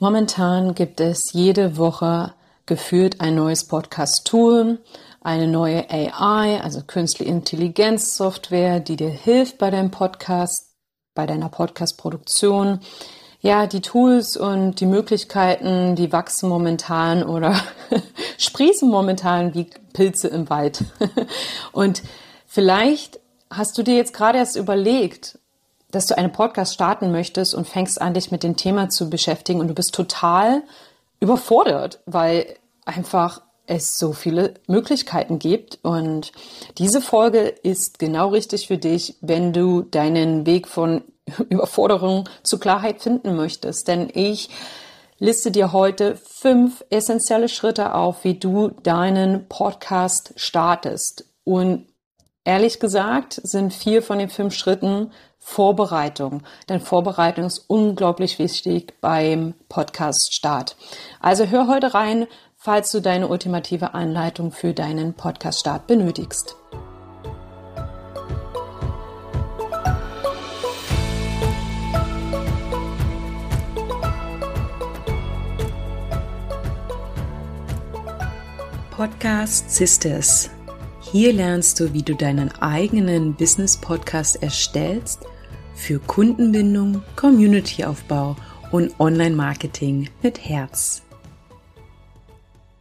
Momentan gibt es jede Woche gefühlt ein neues Podcast-Tool, eine neue AI, also künstliche Intelligenz-Software, die dir hilft bei deinem Podcast, bei deiner Podcast-Produktion. Ja, die Tools und die Möglichkeiten, die wachsen momentan oder sprießen momentan wie Pilze im Wald. und vielleicht hast du dir jetzt gerade erst überlegt, dass du einen Podcast starten möchtest und fängst an, dich mit dem Thema zu beschäftigen und du bist total überfordert, weil einfach es so viele Möglichkeiten gibt. Und diese Folge ist genau richtig für dich, wenn du deinen Weg von Überforderung zu Klarheit finden möchtest. Denn ich liste dir heute fünf essentielle Schritte auf, wie du deinen Podcast startest. Und ehrlich gesagt sind vier von den fünf Schritten Vorbereitung. Denn Vorbereitung ist unglaublich wichtig beim Podcast-Start. Also hör heute rein, falls du deine ultimative Anleitung für deinen Podcast-Start benötigst. Podcast Sisters. Hier lernst du, wie du deinen eigenen Business-Podcast erstellst – für Kundenbindung, Communityaufbau und Online-Marketing mit Herz.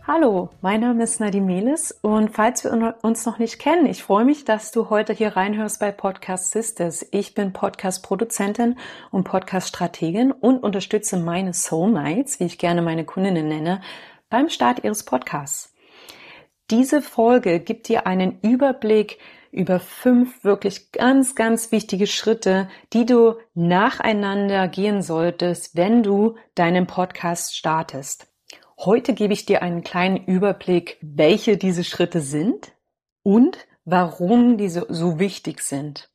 Hallo, mein Name ist Nadine Melis und falls wir uns noch nicht kennen, ich freue mich, dass du heute hier reinhörst bei Podcast Sisters. Ich bin Podcast-Produzentin und Podcast-Strategin und unterstütze meine Soulmates, wie ich gerne meine Kundinnen nenne, beim Start ihres Podcasts. Diese Folge gibt dir einen Überblick über fünf wirklich ganz, ganz wichtige Schritte, die du nacheinander gehen solltest, wenn du deinen Podcast startest. Heute gebe ich dir einen kleinen Überblick, welche diese Schritte sind und warum diese so wichtig sind.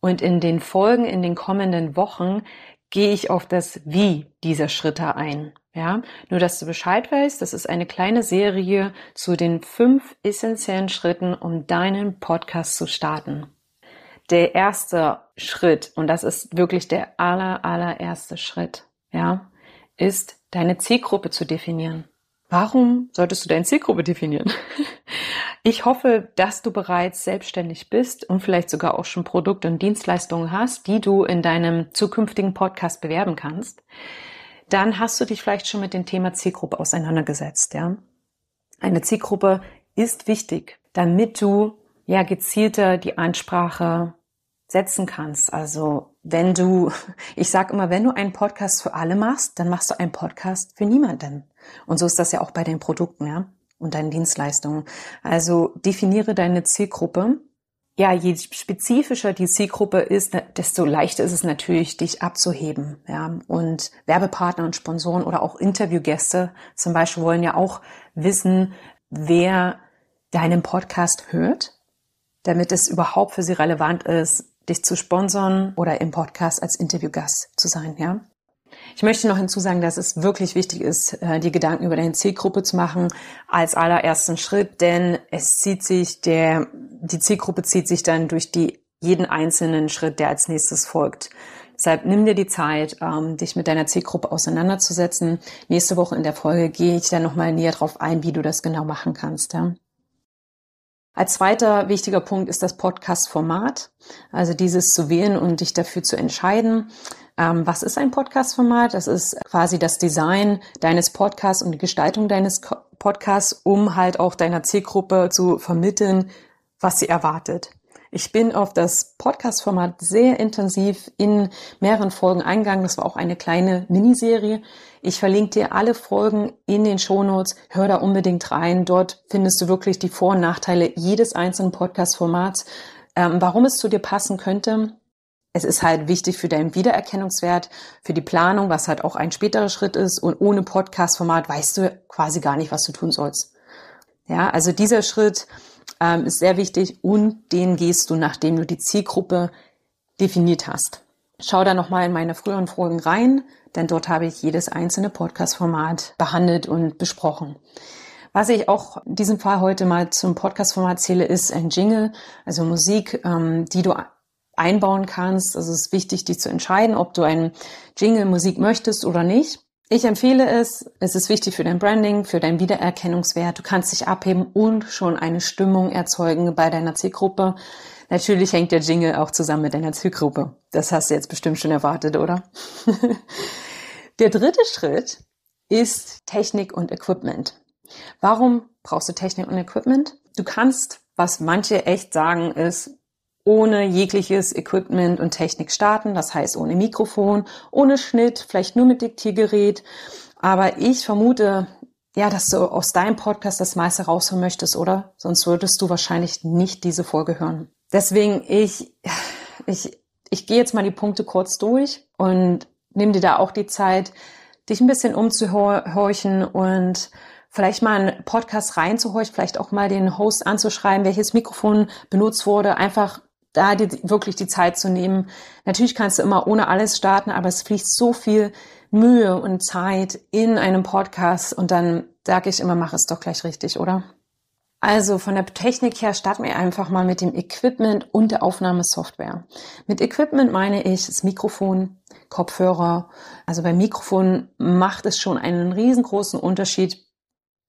Und in den Folgen in den kommenden Wochen gehe ich auf das Wie dieser Schritte ein. Ja, nur dass du Bescheid weißt, das ist eine kleine Serie zu den fünf essentiellen Schritten, um deinen Podcast zu starten. Der erste Schritt, und das ist wirklich der aller, allererste Schritt, ja, ist deine Zielgruppe zu definieren. Warum solltest du deine Zielgruppe definieren? Ich hoffe, dass du bereits selbstständig bist und vielleicht sogar auch schon Produkte und Dienstleistungen hast, die du in deinem zukünftigen Podcast bewerben kannst dann hast du dich vielleicht schon mit dem Thema Zielgruppe auseinandergesetzt, ja. Eine Zielgruppe ist wichtig, damit du ja gezielter die Ansprache setzen kannst. Also wenn du, ich sage immer, wenn du einen Podcast für alle machst, dann machst du einen Podcast für niemanden. Und so ist das ja auch bei den Produkten, ja, und deinen Dienstleistungen. Also definiere deine Zielgruppe ja, je spezifischer die Zielgruppe ist, desto leichter ist es natürlich, dich abzuheben. Ja, und Werbepartner und Sponsoren oder auch Interviewgäste zum Beispiel wollen ja auch wissen, wer deinen Podcast hört, damit es überhaupt für sie relevant ist, dich zu sponsern oder im Podcast als Interviewgast zu sein. Ja. Ich möchte noch hinzusagen, dass es wirklich wichtig ist, äh, die Gedanken über deine Zielgruppe zu machen als allerersten Schritt, denn es zieht sich der, die Zielgruppe zieht sich dann durch die, jeden einzelnen Schritt, der als nächstes folgt. Deshalb nimm dir die Zeit, ähm, dich mit deiner Zielgruppe auseinanderzusetzen. Nächste Woche in der Folge gehe ich dann nochmal näher drauf ein, wie du das genau machen kannst. Ja? Als zweiter wichtiger Punkt ist das Podcast-Format, also dieses zu wählen und dich dafür zu entscheiden. Ähm, was ist ein Podcast-Format? Das ist quasi das Design deines Podcasts und die Gestaltung deines Podcasts, um halt auch deiner Zielgruppe zu vermitteln, was sie erwartet. Ich bin auf das Podcast-Format sehr intensiv in mehreren Folgen eingegangen. Das war auch eine kleine Miniserie. Ich verlinke dir alle Folgen in den Shownotes. Hör da unbedingt rein. Dort findest du wirklich die Vor- und Nachteile jedes einzelnen Podcast-Formats, ähm, warum es zu dir passen könnte es ist halt wichtig für deinen Wiedererkennungswert, für die Planung, was halt auch ein späterer Schritt ist. Und ohne Podcast-Format weißt du quasi gar nicht, was du tun sollst. Ja, also dieser Schritt ähm, ist sehr wichtig und den gehst du, nachdem du die Zielgruppe definiert hast. Schau da nochmal in meine früheren Folgen rein, denn dort habe ich jedes einzelne Podcast-Format behandelt und besprochen. Was ich auch in diesem Fall heute mal zum Podcast-Format zähle, ist ein Jingle, also Musik, ähm, die du einbauen kannst. Also es ist wichtig, dich zu entscheiden, ob du einen Jingle Musik möchtest oder nicht. Ich empfehle es. Es ist wichtig für dein Branding, für deinen Wiedererkennungswert. Du kannst dich abheben und schon eine Stimmung erzeugen bei deiner Zielgruppe. Natürlich hängt der Jingle auch zusammen mit deiner Zielgruppe. Das hast du jetzt bestimmt schon erwartet, oder? der dritte Schritt ist Technik und Equipment. Warum brauchst du Technik und Equipment? Du kannst, was manche echt sagen, ist, ohne jegliches Equipment und Technik starten. Das heißt, ohne Mikrofon, ohne Schnitt, vielleicht nur mit Diktiergerät. Aber ich vermute, ja, dass du aus deinem Podcast das meiste rausholen möchtest, oder? Sonst würdest du wahrscheinlich nicht diese Folge hören. Deswegen, ich, ich, ich gehe jetzt mal die Punkte kurz durch und nimm dir da auch die Zeit, dich ein bisschen umzuhorchen und vielleicht mal einen Podcast reinzuhorchen, vielleicht auch mal den Host anzuschreiben, welches Mikrofon benutzt wurde, einfach da dir wirklich die Zeit zu nehmen. Natürlich kannst du immer ohne alles starten, aber es fließt so viel Mühe und Zeit in einem Podcast und dann sage ich immer, mach es doch gleich richtig, oder? Also von der Technik her starten wir einfach mal mit dem Equipment und der Aufnahmesoftware. Mit Equipment meine ich das Mikrofon, Kopfhörer. Also beim Mikrofon macht es schon einen riesengroßen Unterschied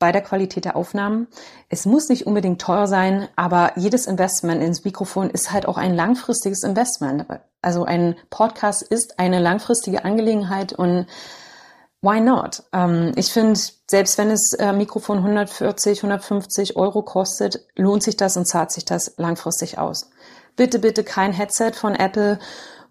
bei der Qualität der Aufnahmen. Es muss nicht unbedingt teuer sein, aber jedes Investment ins Mikrofon ist halt auch ein langfristiges Investment. Also ein Podcast ist eine langfristige Angelegenheit und why not? Ähm, ich finde, selbst wenn es äh, Mikrofon 140, 150 Euro kostet, lohnt sich das und zahlt sich das langfristig aus. Bitte, bitte kein Headset von Apple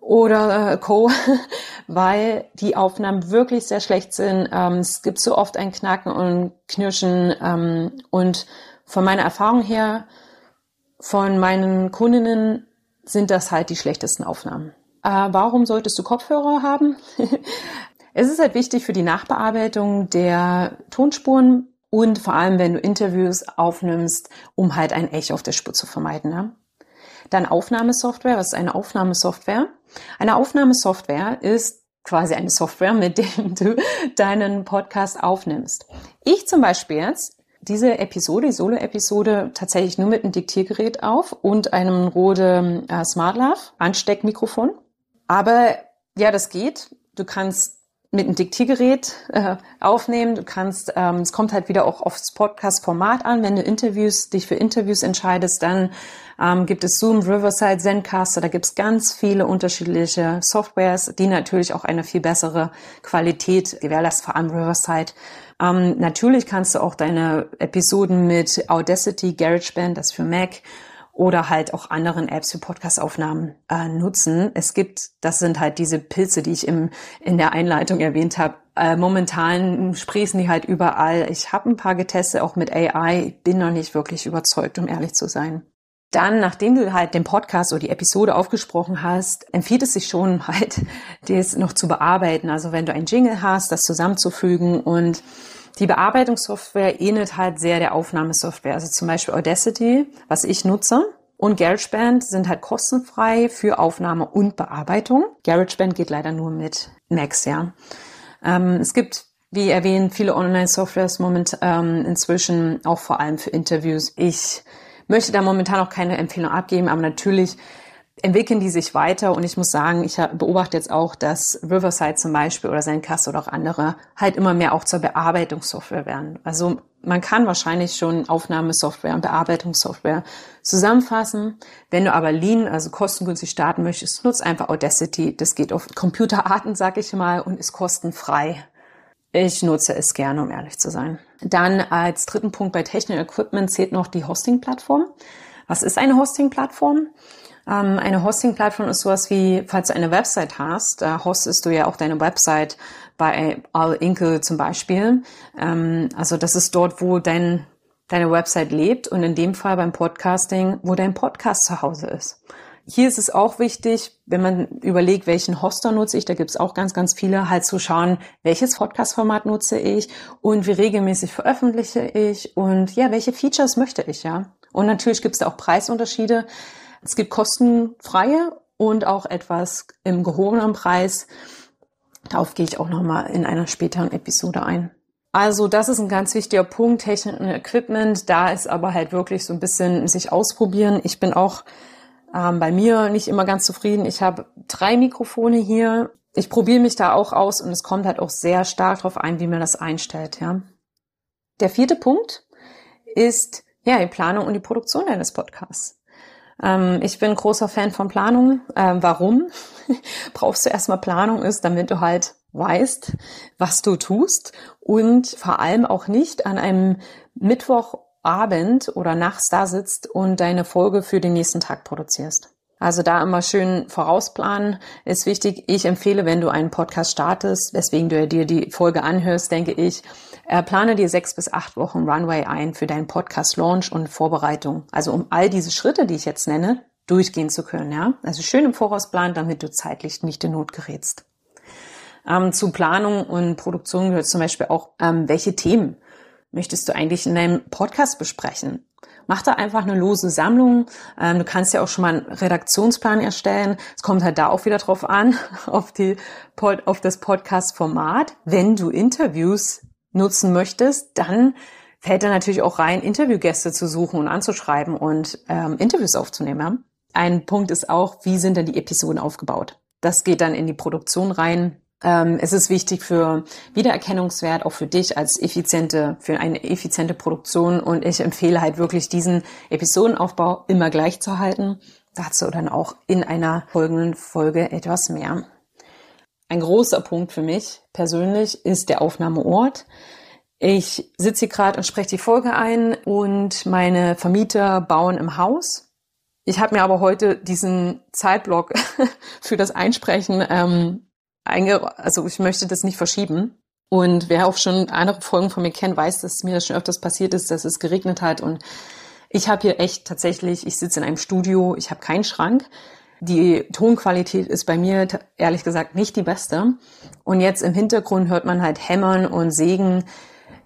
oder äh, Co., weil die Aufnahmen wirklich sehr schlecht sind. Ähm, es gibt so oft ein Knacken und Knirschen ähm, und von meiner Erfahrung her, von meinen Kundinnen sind das halt die schlechtesten Aufnahmen. Äh, warum solltest du Kopfhörer haben? es ist halt wichtig für die Nachbearbeitung der Tonspuren und vor allem, wenn du Interviews aufnimmst, um halt ein Echo auf der Spur zu vermeiden. Ne? Dann Aufnahmesoftware. Was ist eine Aufnahmesoftware? Eine Aufnahmesoftware ist quasi eine Software, mit der du deinen Podcast aufnimmst. Ich zum Beispiel jetzt diese Episode, die Solo-Episode, tatsächlich nur mit einem Diktiergerät auf und einem Rode äh, SmartLav Ansteckmikrofon. Aber ja, das geht. Du kannst mit einem Diktiergerät äh, aufnehmen. Du kannst, ähm, es kommt halt wieder auch aufs Podcast-Format an. Wenn du Interviews, dich für Interviews entscheidest, dann ähm, gibt es Zoom, Riverside, Zencaster. Da gibt es ganz viele unterschiedliche Softwares, die natürlich auch eine viel bessere Qualität gewährleisten, vor allem Riverside. Ähm, natürlich kannst du auch deine Episoden mit Audacity, GarageBand, das für Mac oder halt auch anderen Apps für Podcastaufnahmen äh, nutzen. Es gibt, das sind halt diese Pilze, die ich im, in der Einleitung erwähnt habe. Äh, momentan sprießen die halt überall. Ich habe ein paar getestet, auch mit AI, bin noch nicht wirklich überzeugt, um ehrlich zu sein. Dann, nachdem du halt den Podcast oder die Episode aufgesprochen hast, empfiehlt es sich schon halt, das noch zu bearbeiten. Also wenn du ein Jingle hast, das zusammenzufügen und die Bearbeitungssoftware ähnelt halt sehr der Aufnahmesoftware. Also zum Beispiel Audacity, was ich nutze. Und GarageBand sind halt kostenfrei für Aufnahme und Bearbeitung. GarageBand geht leider nur mit Macs, ja. Ähm, es gibt, wie erwähnt, viele Online-Softwares moment ähm, inzwischen, auch vor allem für Interviews. Ich möchte da momentan auch keine Empfehlung abgeben, aber natürlich entwickeln die sich weiter und ich muss sagen, ich beobachte jetzt auch, dass Riverside zum Beispiel oder Zencaster oder auch andere halt immer mehr auch zur Bearbeitungssoftware werden. Also man kann wahrscheinlich schon Aufnahmesoftware und Bearbeitungssoftware zusammenfassen. Wenn du aber Lean, also kostengünstig starten möchtest, nutz einfach Audacity. Das geht auf Computerarten, sag ich mal, und ist kostenfrei. Ich nutze es gerne, um ehrlich zu sein. Dann als dritten Punkt bei Technik Equipment zählt noch die Hosting-Plattform. Was ist eine Hosting-Plattform? Ähm, eine Hosting-Plattform ist sowas wie, falls du eine Website hast, da hostest du ja auch deine Website bei All Inkle zum Beispiel. Ähm, also das ist dort, wo dein, deine Website lebt und in dem Fall beim Podcasting, wo dein Podcast zu Hause ist. Hier ist es auch wichtig, wenn man überlegt, welchen Hoster nutze ich, da gibt es auch ganz, ganz viele, halt zu schauen, welches Podcast-Format nutze ich und wie regelmäßig veröffentliche ich und ja, welche Features möchte ich, ja. Und natürlich gibt es da auch Preisunterschiede. Es gibt kostenfreie und auch etwas im gehobenen Preis. Darauf gehe ich auch nochmal in einer späteren Episode ein. Also das ist ein ganz wichtiger Punkt, Technik und Equipment. Da ist aber halt wirklich so ein bisschen sich ausprobieren. Ich bin auch ähm, bei mir nicht immer ganz zufrieden. Ich habe drei Mikrofone hier. ich probiere mich da auch aus und es kommt halt auch sehr stark darauf ein, wie man das einstellt, ja. Der vierte Punkt ist, ja, die Planung und die Produktion eines Podcasts. Ähm, ich bin großer Fan von Planung. Ähm, warum? Brauchst du erstmal Planung ist, damit du halt weißt, was du tust und vor allem auch nicht an einem Mittwochabend oder nachts da sitzt und deine Folge für den nächsten Tag produzierst. Also da immer schön vorausplanen ist wichtig. Ich empfehle, wenn du einen Podcast startest, weswegen du dir die Folge anhörst, denke ich, äh, plane dir sechs bis acht Wochen Runway ein für deinen Podcast-Launch und Vorbereitung. Also um all diese Schritte, die ich jetzt nenne, durchgehen zu können. Ja? Also schön im Voraus planen, damit du zeitlich nicht in Not gerätst. Ähm, zu Planung und Produktion gehört zum Beispiel auch, ähm, welche Themen möchtest du eigentlich in deinem Podcast besprechen? Mach da einfach eine lose Sammlung. Ähm, du kannst ja auch schon mal einen Redaktionsplan erstellen. Es kommt halt da auch wieder drauf an, auf, die, auf das Podcast-Format. Wenn du Interviews nutzen möchtest, dann fällt da natürlich auch rein, Interviewgäste zu suchen und anzuschreiben und ähm, Interviews aufzunehmen. Ja? Ein Punkt ist auch, wie sind denn die Episoden aufgebaut? Das geht dann in die Produktion rein. Ähm, es ist wichtig für Wiedererkennungswert, auch für dich als effiziente, für eine effiziente Produktion. Und ich empfehle halt wirklich diesen Episodenaufbau immer gleich zu halten. Dazu dann auch in einer folgenden Folge etwas mehr. Ein großer Punkt für mich persönlich ist der Aufnahmeort. Ich sitze hier gerade und spreche die Folge ein und meine Vermieter bauen im Haus. Ich habe mir aber heute diesen Zeitblock für das Einsprechen ähm, einge also ich möchte das nicht verschieben. Und wer auch schon andere Folgen von mir kennt, weiß, dass mir das schon öfters passiert ist, dass es geregnet hat. Und ich habe hier echt tatsächlich, ich sitze in einem Studio, ich habe keinen Schrank. Die Tonqualität ist bei mir ehrlich gesagt nicht die beste. Und jetzt im Hintergrund hört man halt Hämmern und Sägen.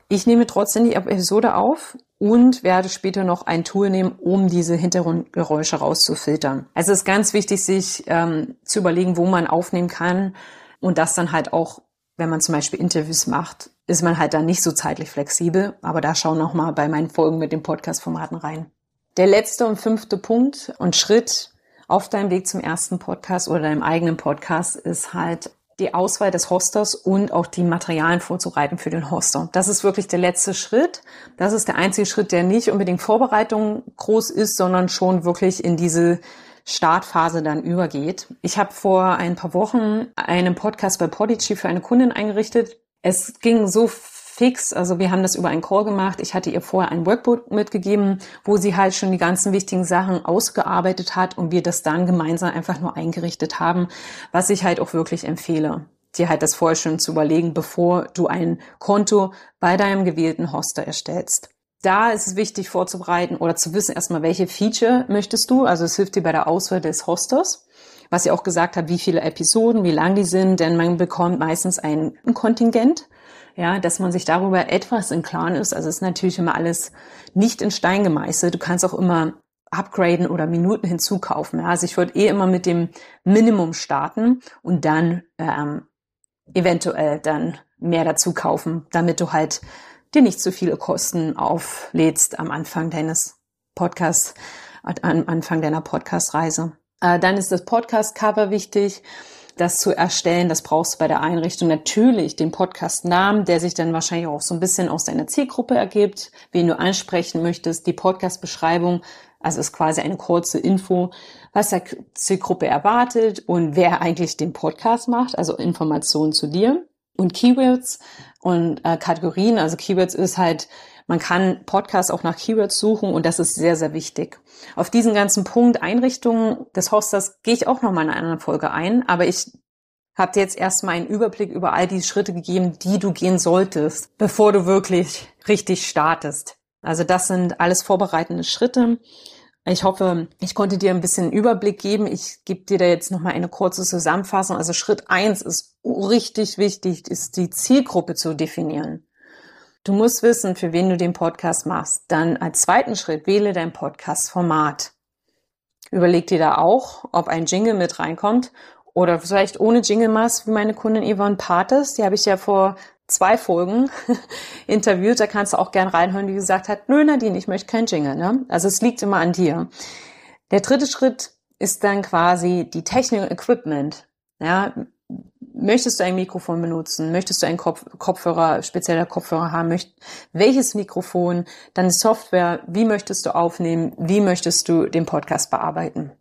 Ich nehme trotzdem die Episode auf und werde später noch ein Tool nehmen, um diese Hintergrundgeräusche rauszufiltern. Also es ist ganz wichtig, sich ähm, zu überlegen, wo man aufnehmen kann und das dann halt auch, wenn man zum Beispiel Interviews macht, ist man halt dann nicht so zeitlich flexibel. Aber da schau noch mal bei meinen Folgen mit den Podcast-Formaten rein. Der letzte und fünfte Punkt und Schritt auf deinem Weg zum ersten Podcast oder deinem eigenen Podcast ist halt die Auswahl des Hosters und auch die Materialien vorzubereiten für den Hoster. Das ist wirklich der letzte Schritt. Das ist der einzige Schritt, der nicht unbedingt Vorbereitung groß ist, sondern schon wirklich in diese Startphase dann übergeht. Ich habe vor ein paar Wochen einen Podcast bei Podigy für eine Kundin eingerichtet. Es ging so fix. Also wir haben das über einen Call gemacht. Ich hatte ihr vorher ein Workbook mitgegeben, wo sie halt schon die ganzen wichtigen Sachen ausgearbeitet hat und wir das dann gemeinsam einfach nur eingerichtet haben, was ich halt auch wirklich empfehle dir halt das vorher schon zu überlegen, bevor du ein Konto bei deinem gewählten Hoster erstellst. Da ist es wichtig vorzubereiten oder zu wissen erstmal, welche Feature möchtest du. Also es hilft dir bei der Auswahl des Hosters. Was ich auch gesagt habe, wie viele Episoden, wie lang die sind, denn man bekommt meistens ein Kontingent ja, dass man sich darüber etwas im Klaren ist. Also ist natürlich immer alles nicht in Stein gemeißelt. Du kannst auch immer upgraden oder Minuten hinzukaufen. Ja. Also ich würde eh immer mit dem Minimum starten und dann ähm, eventuell dann mehr dazu kaufen, damit du halt dir nicht zu viele Kosten auflädst am Anfang deines Podcasts, am Anfang deiner Podcast-Reise. Äh, dann ist das Podcast-Cover wichtig das zu erstellen. Das brauchst du bei der Einrichtung natürlich den Podcast-Namen, der sich dann wahrscheinlich auch so ein bisschen aus deiner Zielgruppe ergibt, wen du ansprechen möchtest, die Podcast-Beschreibung. Also ist quasi eine kurze Info, was der Zielgruppe erwartet und wer eigentlich den Podcast macht, also Informationen zu dir. Und Keywords und äh, Kategorien, also Keywords ist halt man kann Podcasts auch nach Keywords suchen und das ist sehr, sehr wichtig. Auf diesen ganzen Punkt Einrichtungen des Hosters gehe ich auch noch mal in einer Folge ein, aber ich habe dir jetzt erstmal einen Überblick über all die Schritte gegeben, die du gehen solltest, bevor du wirklich richtig startest. Also das sind alles vorbereitende Schritte. Ich hoffe, ich konnte dir ein bisschen Überblick geben. Ich gebe dir da jetzt nochmal eine kurze Zusammenfassung. Also Schritt eins ist richtig wichtig, ist die Zielgruppe zu definieren. Du musst wissen, für wen du den Podcast machst. Dann als zweiten Schritt wähle dein Podcast-Format. Überleg dir da auch, ob ein Jingle mit reinkommt oder vielleicht ohne Jingle machst, wie meine Kundin Yvonne Pates. Die habe ich ja vor zwei Folgen interviewt. Da kannst du auch gern reinhören, die gesagt hat, nö Nadine, ich möchte kein Jingle. Ne? Also es liegt immer an dir. Der dritte Schritt ist dann quasi die Technik und Equipment. Ja, Möchtest du ein Mikrofon benutzen? Möchtest du einen Kopf Kopfhörer, spezieller Kopfhörer haben? Möcht welches Mikrofon? Dann Software. Wie möchtest du aufnehmen? Wie möchtest du den Podcast bearbeiten?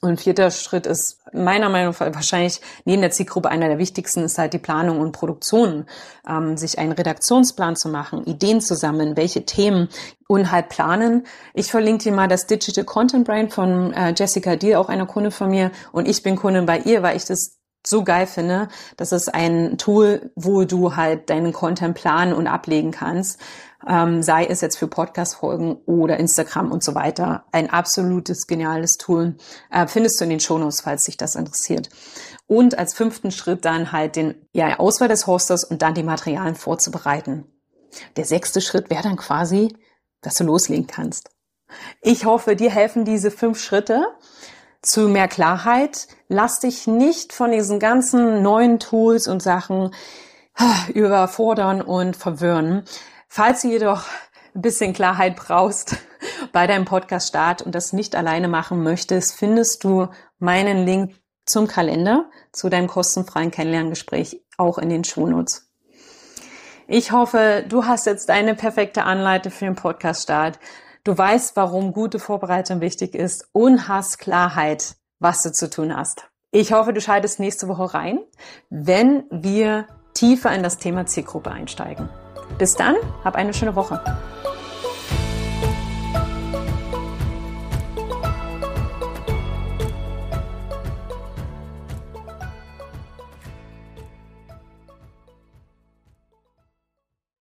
Und vierter Schritt ist meiner Meinung nach wahrscheinlich neben der Zielgruppe einer der wichtigsten ist halt die Planung und Produktion, ähm, sich einen Redaktionsplan zu machen, Ideen zu sammeln, welche Themen und halt planen. Ich verlinke dir mal das Digital Content Brain von äh, Jessica Deal, auch eine Kunde von mir und ich bin Kunde bei ihr, weil ich das so geil finde. Das ist ein Tool, wo du halt deinen Content planen und ablegen kannst ähm, sei es jetzt für Podcast-Folgen oder Instagram und so weiter. Ein absolutes geniales Tool. Äh, findest du in den Shownotes, falls dich das interessiert. Und als fünften Schritt dann halt den ja, Auswahl des Hosters und dann die Materialien vorzubereiten. Der sechste Schritt wäre dann quasi, dass du loslegen kannst. Ich hoffe, dir helfen diese fünf Schritte zu mehr Klarheit. Lass dich nicht von diesen ganzen neuen Tools und Sachen ah, überfordern und verwirren. Falls du jedoch ein bisschen Klarheit brauchst bei deinem Podcast-Start und das nicht alleine machen möchtest, findest du meinen Link zum Kalender, zu deinem kostenfreien Kennenlerngespräch auch in den Shownotes. Ich hoffe, du hast jetzt eine perfekte Anleitung für den Podcast-Start. Du weißt, warum gute Vorbereitung wichtig ist und hast Klarheit, was du zu tun hast. Ich hoffe, du schaltest nächste Woche rein, wenn wir tiefer in das Thema Zielgruppe einsteigen. Bis dann, hab eine schöne Woche.